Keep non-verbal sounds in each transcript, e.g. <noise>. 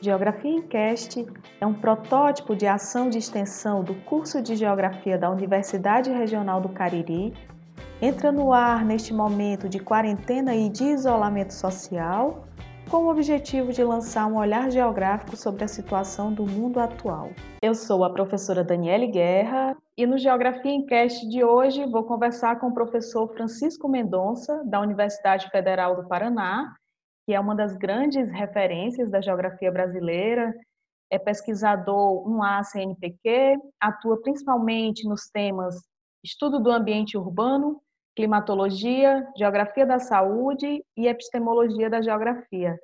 Geografia em Cast é um protótipo de ação de extensão do curso de Geografia da Universidade Regional do Cariri. Entra no ar neste momento de quarentena e de isolamento social, com o objetivo de lançar um olhar geográfico sobre a situação do mundo atual. Eu sou a professora Daniele Guerra e no Geografia em Cast de hoje vou conversar com o professor Francisco Mendonça, da Universidade Federal do Paraná, que é uma das grandes referências da geografia brasileira, é pesquisador 1A CNPq, atua principalmente nos temas estudo do ambiente urbano, climatologia, geografia da saúde e epistemologia da geografia.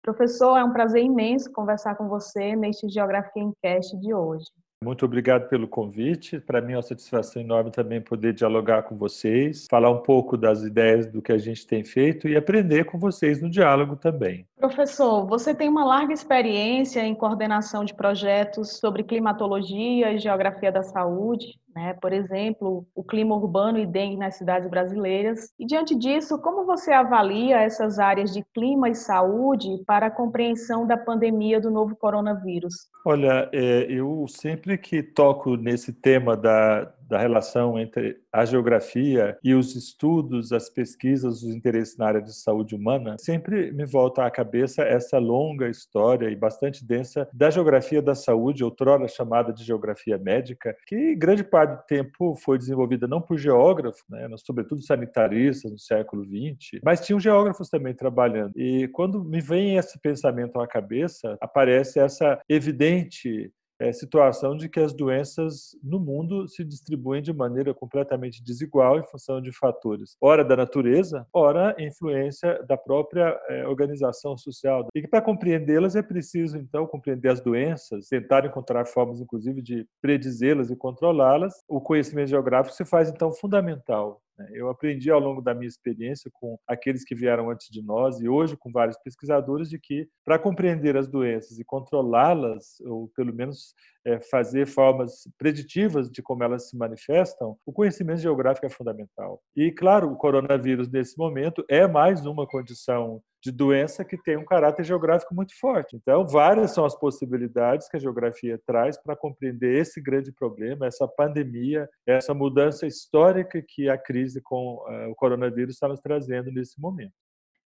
Professor, é um prazer imenso conversar com você neste Geografia em Cast de hoje. Muito obrigado pelo convite. Para mim é uma satisfação enorme também poder dialogar com vocês, falar um pouco das ideias do que a gente tem feito e aprender com vocês no diálogo também. Professor, você tem uma larga experiência em coordenação de projetos sobre climatologia e geografia da saúde né? por exemplo, o clima urbano e dengue nas cidades brasileiras. E diante disso, como você avalia essas áreas de clima e saúde para a compreensão da pandemia do novo coronavírus? Olha, é, eu sempre que toco nesse tema da, da relação entre a geografia e os estudos, as pesquisas, os interesses na área de saúde humana, sempre me volta à cabeça essa longa história e bastante densa da geografia da saúde, outrora chamada de geografia médica, que grande parte do tempo foi desenvolvida não por geógrafos, né, sobretudo sanitaristas no século XX, mas tinham geógrafos também trabalhando. E quando me vem esse pensamento à cabeça, aparece essa evidente é, situação de que as doenças no mundo se distribuem de maneira completamente desigual em função de fatores, ora da natureza, ora influência da própria é, organização social. E que para compreendê-las é preciso, então, compreender as doenças, tentar encontrar formas, inclusive, de predizê-las e controlá-las. O conhecimento geográfico se faz, então, fundamental? Eu aprendi ao longo da minha experiência com aqueles que vieram antes de nós e hoje com vários pesquisadores de que para compreender as doenças e controlá-las, ou pelo menos é, fazer formas preditivas de como elas se manifestam, o conhecimento geográfico é fundamental. E, claro, o coronavírus, nesse momento, é mais uma condição de doença que tem um caráter geográfico muito forte. Então, várias são as possibilidades que a geografia traz para compreender esse grande problema, essa pandemia, essa mudança histórica que a crise com uh, o coronavírus está nos trazendo nesse momento.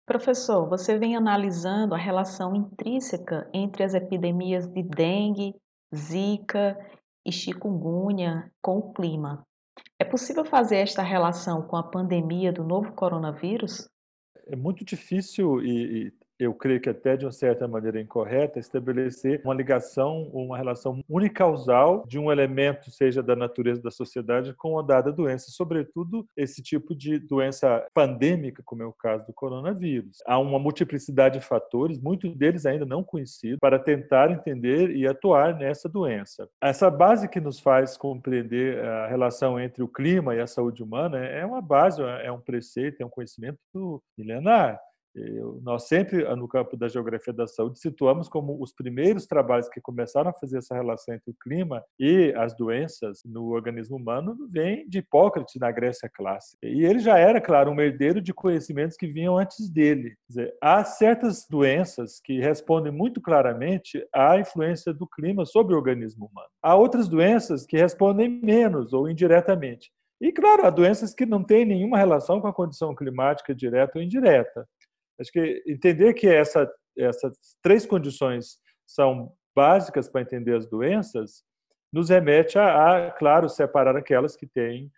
Professor, você vem analisando a relação intrínseca entre as epidemias de dengue, zika e chikungunya com o clima. É possível fazer esta relação com a pandemia do novo coronavírus? É muito difícil e, eu creio que até de uma certa maneira incorreta, estabelecer uma ligação, uma relação unicausal de um elemento, seja da natureza da sociedade, com a dada doença, sobretudo esse tipo de doença pandêmica, como é o caso do coronavírus. Há uma multiplicidade de fatores, muitos deles ainda não conhecidos, para tentar entender e atuar nessa doença. Essa base que nos faz compreender a relação entre o clima e a saúde humana é uma base, é um preceito, é um conhecimento milenar. Nós sempre, no campo da geografia da saúde, situamos como os primeiros trabalhos que começaram a fazer essa relação entre o clima e as doenças no organismo humano vem de Hipócrates na Grécia clássica. E ele já era, claro, um herdeiro de conhecimentos que vinham antes dele. Dizer, há certas doenças que respondem muito claramente à influência do clima sobre o organismo humano. Há outras doenças que respondem menos ou indiretamente. E, claro, há doenças que não têm nenhuma relação com a condição climática direta ou indireta. Acho que entender que essa, essas três condições são básicas para entender as doenças nos remete a, a, claro, separar aquelas que têm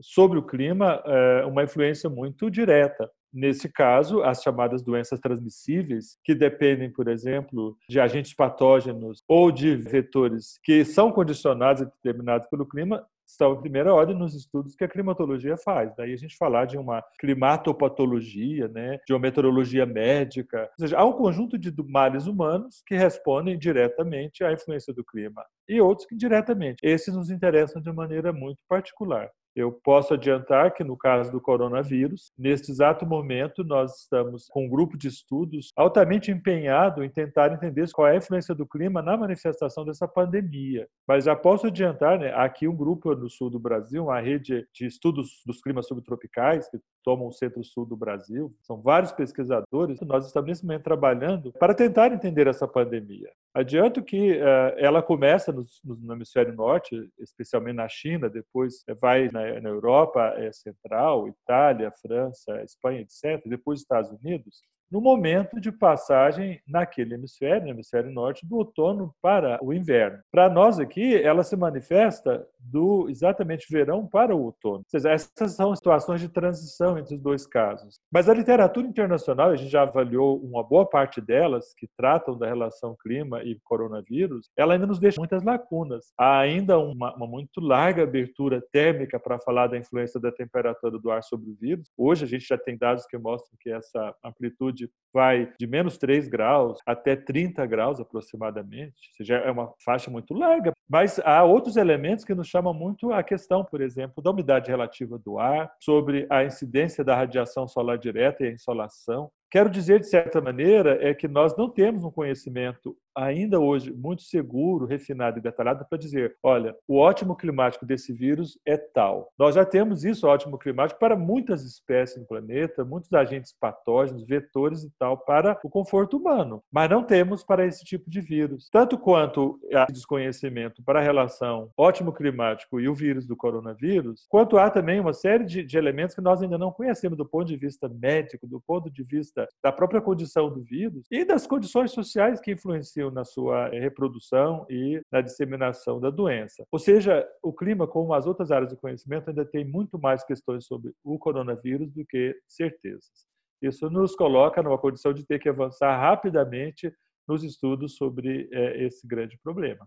sobre o clima eh, uma influência muito direta. Nesse caso, as chamadas doenças transmissíveis, que dependem, por exemplo, de agentes patógenos ou de vetores que são condicionados e determinados pelo clima, estão em primeira ordem nos estudos que a climatologia faz. Daí a gente falar de uma climatopatologia, né, de uma meteorologia médica. Ou seja, há um conjunto de males humanos que respondem diretamente à influência do clima e outros que indiretamente. Esses nos interessam de maneira muito particular. Eu posso adiantar que, no caso do coronavírus, neste exato momento, nós estamos com um grupo de estudos altamente empenhado em tentar entender qual é a influência do clima na manifestação dessa pandemia. Mas já posso adiantar, né, aqui um grupo no sul do Brasil, uma rede de estudos dos climas subtropicais, que tomam o centro-sul do Brasil. São vários pesquisadores nós estamos nesse momento trabalhando para tentar entender essa pandemia. Adianto que uh, ela começa no, no, hemisfério norte, especialmente na China, depois vai na, na Europa é, Central, Itália, França, Espanha, etc., depois Estados Unidos no momento de passagem naquele hemisfério, no hemisfério norte, do outono para o inverno. Para nós aqui, ela se manifesta do exatamente verão para o outono. Ou seja, essas são situações de transição entre os dois casos. Mas a literatura internacional, a gente já avaliou uma boa parte delas que tratam da relação clima e coronavírus, ela ainda nos deixa muitas lacunas. Há ainda uma, uma muito larga abertura térmica para falar da influência da temperatura do ar sobre o vírus. Hoje a gente já tem dados que mostram que essa amplitude vai de menos 3 graus até 30 graus aproximadamente, ou seja, é uma faixa muito larga. Mas há outros elementos que nos chamam muito a questão, por exemplo, da umidade relativa do ar, sobre a incidência da radiação solar direta e a insolação, Quero dizer, de certa maneira, é que nós não temos um conhecimento ainda hoje muito seguro, refinado e detalhado para dizer, olha, o ótimo climático desse vírus é tal. Nós já temos isso, ótimo climático, para muitas espécies no planeta, muitos agentes patógenos, vetores e tal, para o conforto humano, mas não temos para esse tipo de vírus. Tanto quanto há desconhecimento para a relação ótimo climático e o vírus do coronavírus, quanto há também uma série de, de elementos que nós ainda não conhecemos do ponto de vista médico, do ponto de vista da própria condição do vírus e das condições sociais que influenciam na sua reprodução e na disseminação da doença. Ou seja, o clima, como as outras áreas do conhecimento, ainda tem muito mais questões sobre o coronavírus do que certezas. Isso nos coloca numa condição de ter que avançar rapidamente nos estudos sobre é, esse grande problema.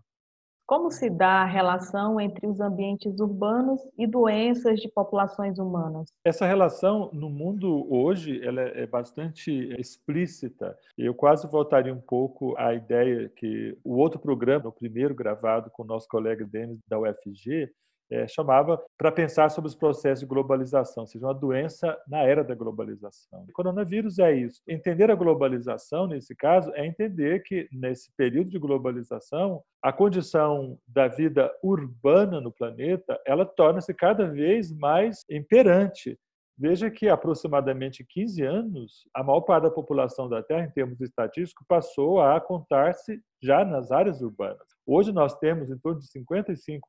Como se dá a relação entre os ambientes urbanos e doenças de populações humanas? Essa relação no mundo hoje ela é bastante explícita. Eu quase voltaria um pouco à ideia que o outro programa, o primeiro gravado com o nosso colega Denis da UFG, é, chamava para pensar sobre os processos de globalização, ou seja, uma doença na era da globalização. O coronavírus é isso. Entender a globalização, nesse caso, é entender que, nesse período de globalização, a condição da vida urbana no planeta ela torna-se cada vez mais imperante. Veja que aproximadamente 15 anos, a maior parte da população da Terra, em termos estatísticos, passou a contar-se já nas áreas urbanas. Hoje nós temos em torno de 55%,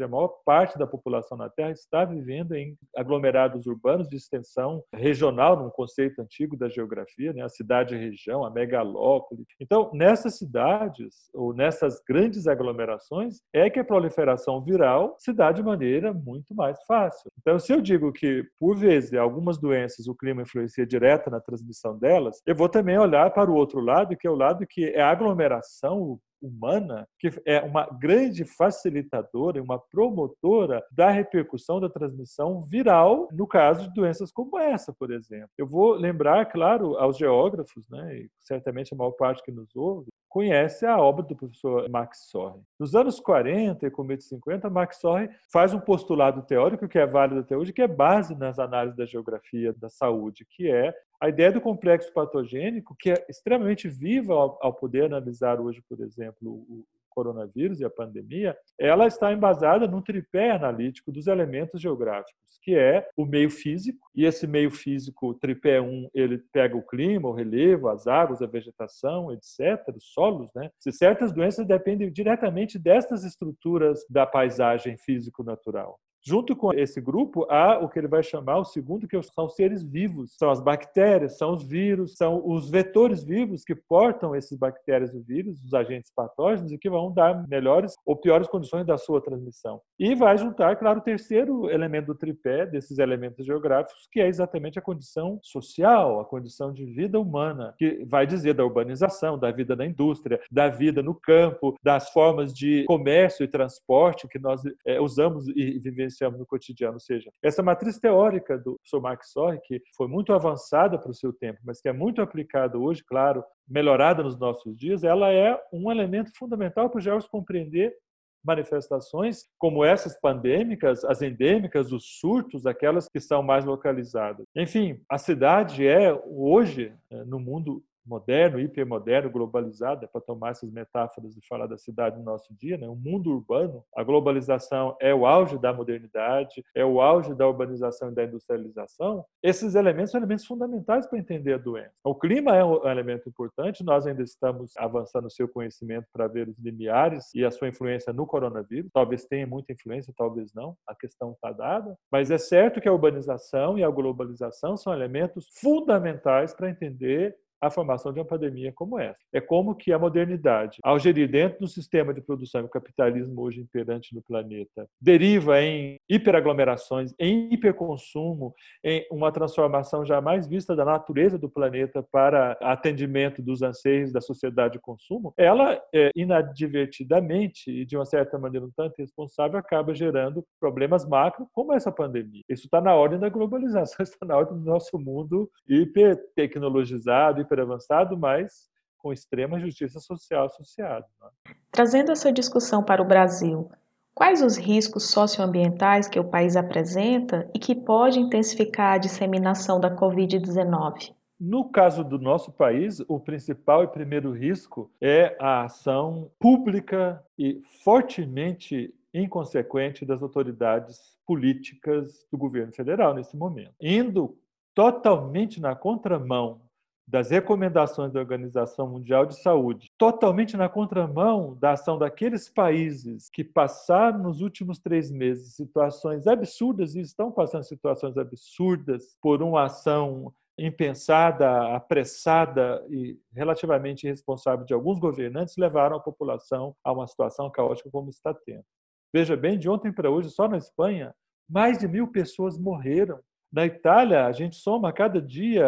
a maior parte da população na Terra está vivendo em aglomerados urbanos de extensão regional, num conceito antigo da geografia, né? a cidade-região, a megalópole. Então, nessas cidades, ou nessas grandes aglomerações, é que a proliferação viral se dá de maneira muito mais fácil. Então, se eu digo que, por vezes, algumas doenças o clima influencia direta na transmissão delas, eu vou também olhar para o outro lado, que é o lado que é a aglomeração Então, humana, que é uma grande facilitadora e uma promotora da repercussão da transmissão viral no caso de doenças como essa, por exemplo. Eu vou lembrar, claro, aos geógrafos, né, e certamente a maior parte que nos ouve, conhece a obra do professor Max Sorre. Nos anos 40 e começo de 50, Max Sorre faz um postulado teórico que é válido até hoje, que é base nas análises da geografia da saúde, que é a ideia do complexo patogênico, que é extremamente viva ao, poder analisar hoje, por exemplo, o coronavírus e a pandemia, ela está embasada num tripé analítico dos elementos geográficos, que é o meio físico, e esse meio físico, tripé 1, ele pega o clima, o relevo, as águas, a vegetação, etc., os solos, né? Se certas doenças dependem diretamente destas estruturas da paisagem físico-natural. Junto com esse grupo, há o que ele vai chamar o segundo, que são seres vivos. São as bactérias, são os vírus, são os vetores vivos que portam esses bactérias e vírus, os agentes patógenos, e que vão dar melhores ou piores condições da sua transmissão. E vai juntar, claro, o terceiro elemento do tripé, desses elementos geográficos, que é exatamente a condição social, a condição de vida humana, que vai dizer da urbanização, da vida na indústria, da vida no campo, das formas de comércio e transporte que nós é, usamos e vivemos vivenciamos no cotidiano. Ou seja, essa matriz teórica do professor Max Sorre, que foi muito avançada para o seu tempo, mas que é muito aplicada hoje, claro, melhorada nos nossos dias, ela é um elemento fundamental para os geólogos compreender manifestações como essas pandêmicas, as endêmicas, os surtos, aquelas que são mais localizadas. Enfim, a cidade é hoje, no mundo moderno, hipermoderno, globalizado, é para tomar essas metáforas e falar da cidade no nosso dia, né? um mundo urbano. A globalização é o auge da modernidade, é o auge da urbanização e da industrialização. Esses elementos são elementos fundamentais para entender a doença. O clima é um elemento importante, nós ainda estamos avançando o seu conhecimento para ver os limiares e a sua influência no coronavírus. Talvez tenha muita influência, talvez não, a questão está dada, mas é certo que a urbanização e a globalização são elementos fundamentais para entender a formação de uma pandemia como essa. É como que a modernidade, ao gerir dentro do sistema de produção e o capitalismo hoje imperante no planeta, deriva em hiperaglomerações, em hiperconsumo, em uma transformação jamais vista da natureza do planeta para atendimento dos anseios da sociedade de consumo, ela é, inadvertidamente e de uma certa maneira um tanto responsável acaba gerando problemas macro como essa pandemia. Isso está na ordem da globalização, <laughs> está na ordem do nosso mundo hipertecnologizado, super avançado, mas com extrema justiça social associada. Né? Trazendo essa discussão para o Brasil, quais os riscos socioambientais que o país apresenta e que pode intensificar a disseminação da Covid-19? No caso do nosso país, o principal e primeiro risco é a ação pública e fortemente inconsequente das autoridades políticas do governo federal nesse momento, indo totalmente na contramão das recomendações da Organização Mundial de Saúde, totalmente na contramão da ação daqueles países que passaram nos últimos três meses situações absurdas e estão passando situações absurdas por uma ação impensada, apressada e relativamente irresponsável de alguns governantes, levaram a população a uma situação caótica como está tendo. Veja bem, de ontem para hoje, só na Espanha, mais de mil pessoas morreram na Itália, a gente soma a cada dia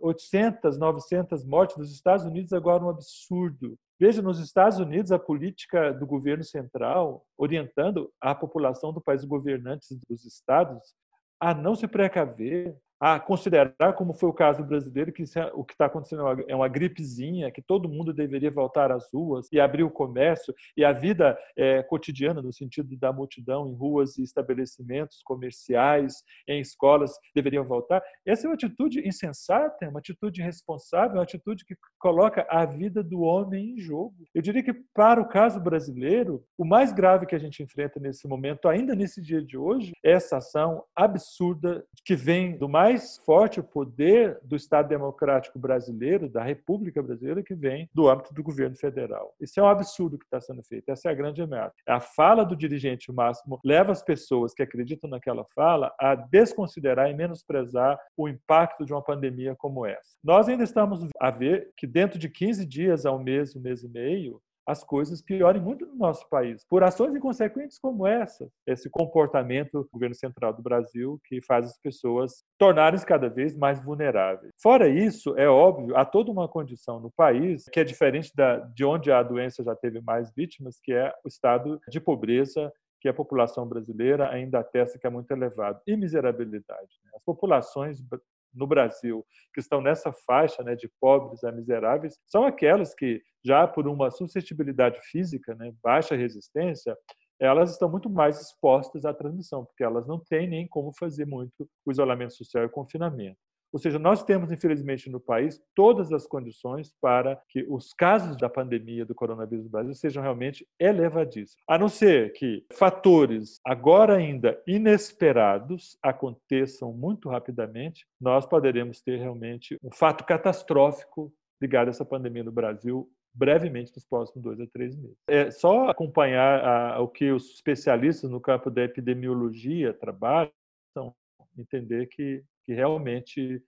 800, 900 mortes. Nos Estados Unidos, agora um absurdo. Veja, nos Estados Unidos, a política do governo central orientando a população do país, governantes dos estados, a não se precaver, a considerar, como foi o caso brasileiro, que é, o que está acontecendo é uma gripezinha, que todo mundo deveria voltar às ruas e abrir o comércio e a vida é, cotidiana, no sentido da multidão em ruas e estabelecimentos comerciais, em escolas, deveriam voltar. Essa é uma atitude insensata, é uma atitude irresponsável, é uma atitude que coloca a vida do homem em jogo. Eu diria que, para o caso brasileiro, o mais grave que a gente enfrenta nesse momento, ainda nesse dia de hoje, é essa ação absurda que vem do mais mais forte o poder do Estado Democrático Brasileiro, da República Brasileira, que vem do âmbito do governo federal. Isso é um absurdo que está sendo feito. Essa é a grande ameaça. A fala do dirigente máximo leva as pessoas que acreditam naquela fala a desconsiderar e menosprezar o impacto de uma pandemia como essa. Nós ainda estamos a ver que dentro de 15 dias a um mês, um mês e meio, as coisas piorem muito no nosso país, por ações inconsequentes como essa, esse comportamento do governo central do Brasil que faz as pessoas tornarem-se cada vez mais vulneráveis. Fora isso, é óbvio, há toda uma condição no país que é diferente da, de onde a doença já teve mais vítimas, que é o estado de pobreza que a população brasileira ainda atesta que é muito elevado, e miserabilidade. Né? As populações no Brasil que estão nessa faixa né, de pobres a miseráveis são aquelas que, já por uma suscetibilidade física, né, baixa resistência, elas estão muito mais expostas à transmissão, porque elas não têm nem como fazer muito o isolamento social e o confinamento. Ou seja, nós temos, infelizmente, no país todas as condições para que os casos da pandemia do coronavírus no Brasil sejam realmente elevadíssimos. A não ser que fatores agora ainda inesperados aconteçam muito rapidamente, nós poderemos ter realmente um fato catastrófico ligado a essa pandemia no Brasil brevemente nos próximos dois a três meses. É só acompanhar a, o que os especialistas no campo da epidemiologia trabalham, entender que que realmente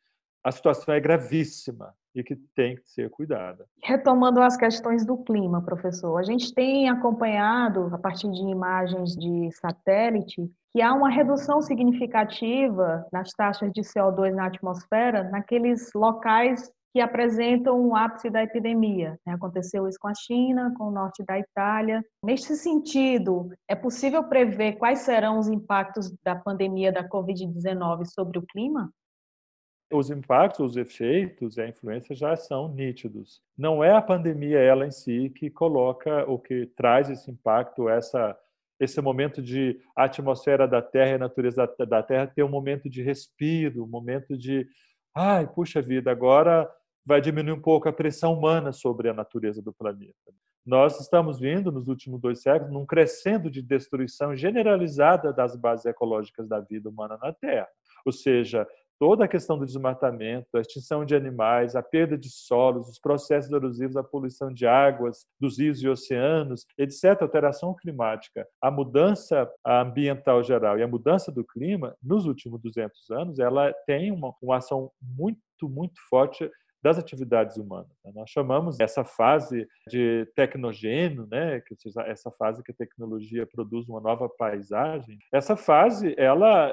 a situação é gravíssima e que tem que ser cuidada. Retomando as questões do clima, professor, a gente tem acompanhado, a partir de imagens de satélite, que há uma redução significativa nas taxas de CO2 na atmosfera naqueles locais que apresentam um ápice da epidemia. Né? Aconteceu isso com a China, com o norte da Itália. Neste sentido, é possível prever quais serão os impactos da pandemia da Covid-19 sobre o clima? Os impactos, os efeitos e a influência já são nítidos. Não é a pandemia ela em si que coloca ou que traz esse impacto, essa esse momento de a atmosfera da Terra e a natureza da Terra ter um momento de respiro, um momento de ai, puxa vida, agora vai diminuir um pouco a pressão humana sobre a natureza do planeta. Nós estamos vendo, nos últimos dois séculos, um crescendo de destruição generalizada das bases ecológicas da vida humana na Terra. Ou seja, toda a questão do desmatamento, a extinção de animais, a perda de solos, os processos erosivos, a poluição de águas, dos rios e oceanos, etc., a alteração climática, a mudança ambiental geral e a mudança do clima, nos últimos 200 anos, ela tem uma, uma ação muito, muito forte das atividades humanas. Né? Nós chamamos essa fase de tecnogênio, né, que essa fase que a tecnologia produz uma nova paisagem. Essa fase, ela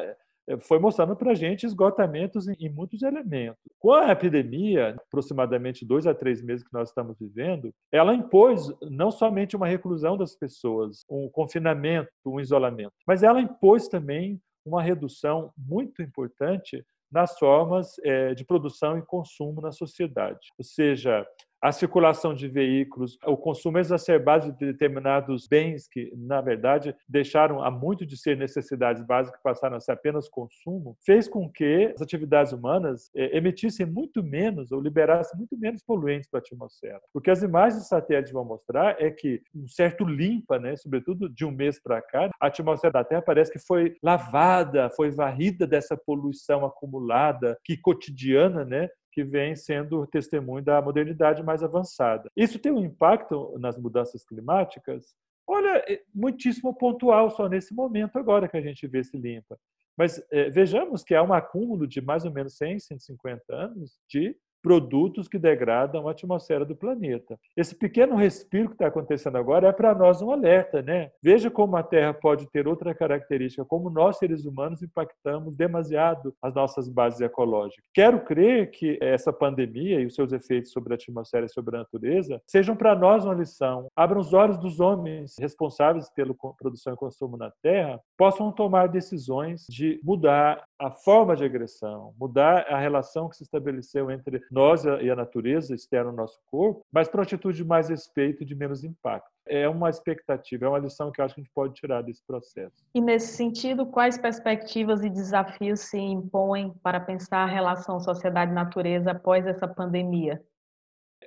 eh, foi mostrando para a gente esgotamentos em, muitos elementos. Com a epidemia, aproximadamente dois a três meses que nós estamos vivendo, ela impôs não somente uma reclusão das pessoas, um confinamento, um isolamento, mas ela impôs também uma redução muito importante nas formas eh, de produção e consumo na sociedade. Ou seja, a circulação de veículos, o consumo exacerbado de determinados bens que, na verdade, deixaram a muito de ser necessidades básicas, passaram a ser apenas consumo, fez com que as atividades humanas eh, emitissem muito menos ou liberassem muito menos poluentes para a atmosfera. O que as imagens de satélite vão mostrar é que um certo limpa, né, sobretudo de um mês para cá, a atmosfera da Terra parece que foi lavada, foi varrida dessa poluição acumulada, que cotidiana, né, que vem sendo testemunho da modernidade mais avançada. Isso tem um impacto nas mudanças climáticas? Olha, é muitíssimo pontual só nesse momento agora que a gente vê se limpa. Mas é, vejamos que há um acúmulo de mais ou menos 100, 150 anos de produtos que degradam a atmosfera do planeta. Esse pequeno respiro que está acontecendo agora é para nós um alerta, né? Veja como a Terra pode ter outra característica, como nós seres humanos impactamos demasiado as nossas bases ecológicas. Quero crer que essa pandemia e os seus efeitos sobre a atmosfera e sobre a natureza sejam para nós uma lição. Abram os olhos dos homens responsáveis pela produção e consumo na Terra, possam tomar decisões de mudar a forma de agressão, mudar a relação que se estabeleceu entre nós e a natureza externa ao nosso corpo, mas para uma atitude de mais respeito e de menos impacto. É uma expectativa, é uma lição que eu acho que a gente pode tirar desse processo. E nesse sentido, quais perspectivas e desafios se impõem para pensar a relação sociedade-natureza após essa pandemia?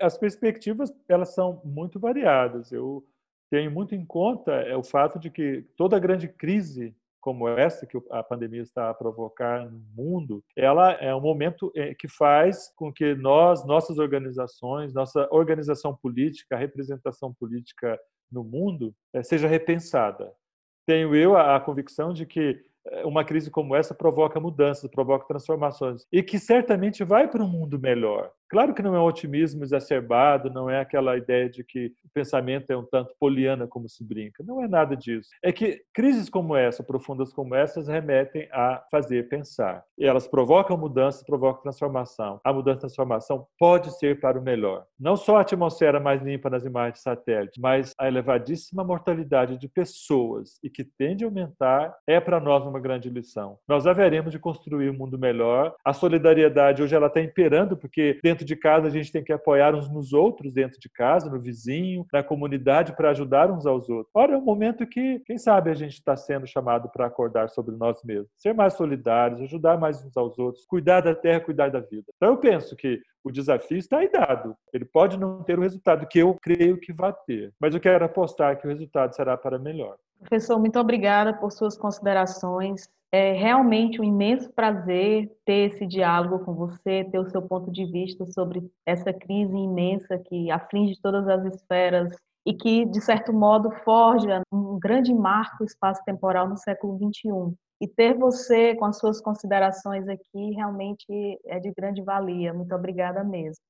As perspectivas elas são muito variadas. Eu tenho muito em conta é o fato de que toda grande crise como essa que a pandemia está a provocar no mundo, ela é um momento eh, que faz com que nós, nossas organizações, nossa organização política, a representação política no mundo eh, seja repensada. Tenho eu a convicção de que eh, uma crise como essa provoca mudanças, provoca transformações e que certamente vai para um mundo melhor. Claro que não é um otimismo exacerbado, não é aquela ideia de que o pensamento é um tanto poliana, como se brinca. Não é nada disso. É que crises como essa, profundas como essas, remetem a fazer pensar. E elas provocam mudança, provocam transformação. A mudança e transformação pode ser para o melhor. Não só a atmosfera mais limpa nas imagens de satélite, mas a elevadíssima mortalidade de pessoas e que tende a aumentar é para nós uma grande lição. Nós haveremos de construir um mundo melhor. A solidariedade hoje ela está imperando porque dentro dentro de casa a gente tem que apoiar uns nos outros, dentro de casa, no vizinho, na comunidade, para ajudar uns aos outros. Ora, é um momento que, quem sabe, a gente está sendo chamado para acordar sobre nós mesmos, ser mais solidários, ajudar mais uns aos outros, cuidar da terra, cuidar da vida. Então, eu penso que o desafio está aí dado. Ele pode não ter o resultado que eu creio que vai ter, mas eu quero apostar que o resultado será para melhor. Professor, muito obrigada por suas considerações. É realmente um imenso prazer ter esse diálogo com você, ter o seu ponto de vista sobre essa crise imensa que aflige todas as esferas e que, de certo modo, forja um grande marco espaço-temporal no século XXI. E ter você com as suas considerações aqui realmente é de grande valia. Muito obrigada mesmo.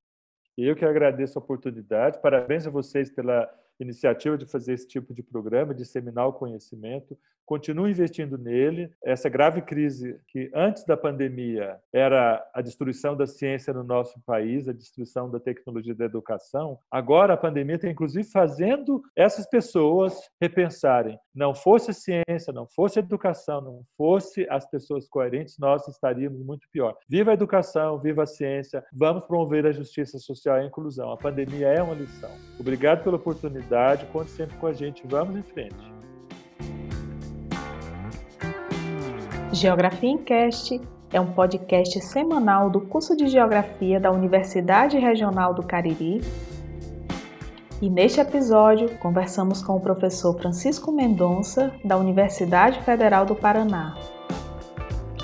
Eu que agradeço a oportunidade. Parabéns a vocês pela iniciativa de fazer esse tipo de programa, disseminar o conhecimento. Continue investindo nele. Essa grave crise que antes da pandemia era a destruição da ciência no nosso país, a destruição da tecnologia da educação, agora a pandemia está inclusive fazendo essas pessoas repensarem. Não fosse a ciência, não fosse a educação, não fosse as pessoas coerentes, nós estaríamos muito pior. Viva a educação, viva a ciência. Vamos promover a justiça social e a inclusão. A pandemia é uma lição. Obrigado pela oportunidade oportunidade, conte sempre com a gente. Vamos em frente. Geografia em Cast é um podcast semanal do curso de Geografia da Universidade Regional do Cariri. E neste episódio, conversamos com o professor Francisco Mendonça, da Universidade Federal do Paraná.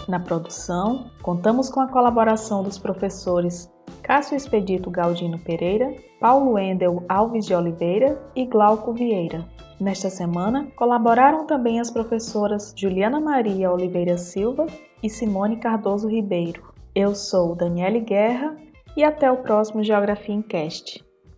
Na produção, contamos com a colaboração dos professores Cássio Expedito Galdino Pereira, Paulo Endel Alves de Oliveira e Glauco Vieira. Nesta semana, colaboraram também as professoras Juliana Maria Oliveira Silva e Simone Cardoso Ribeiro. Eu sou Daniele Guerra e até o próximo Geografia em Cast.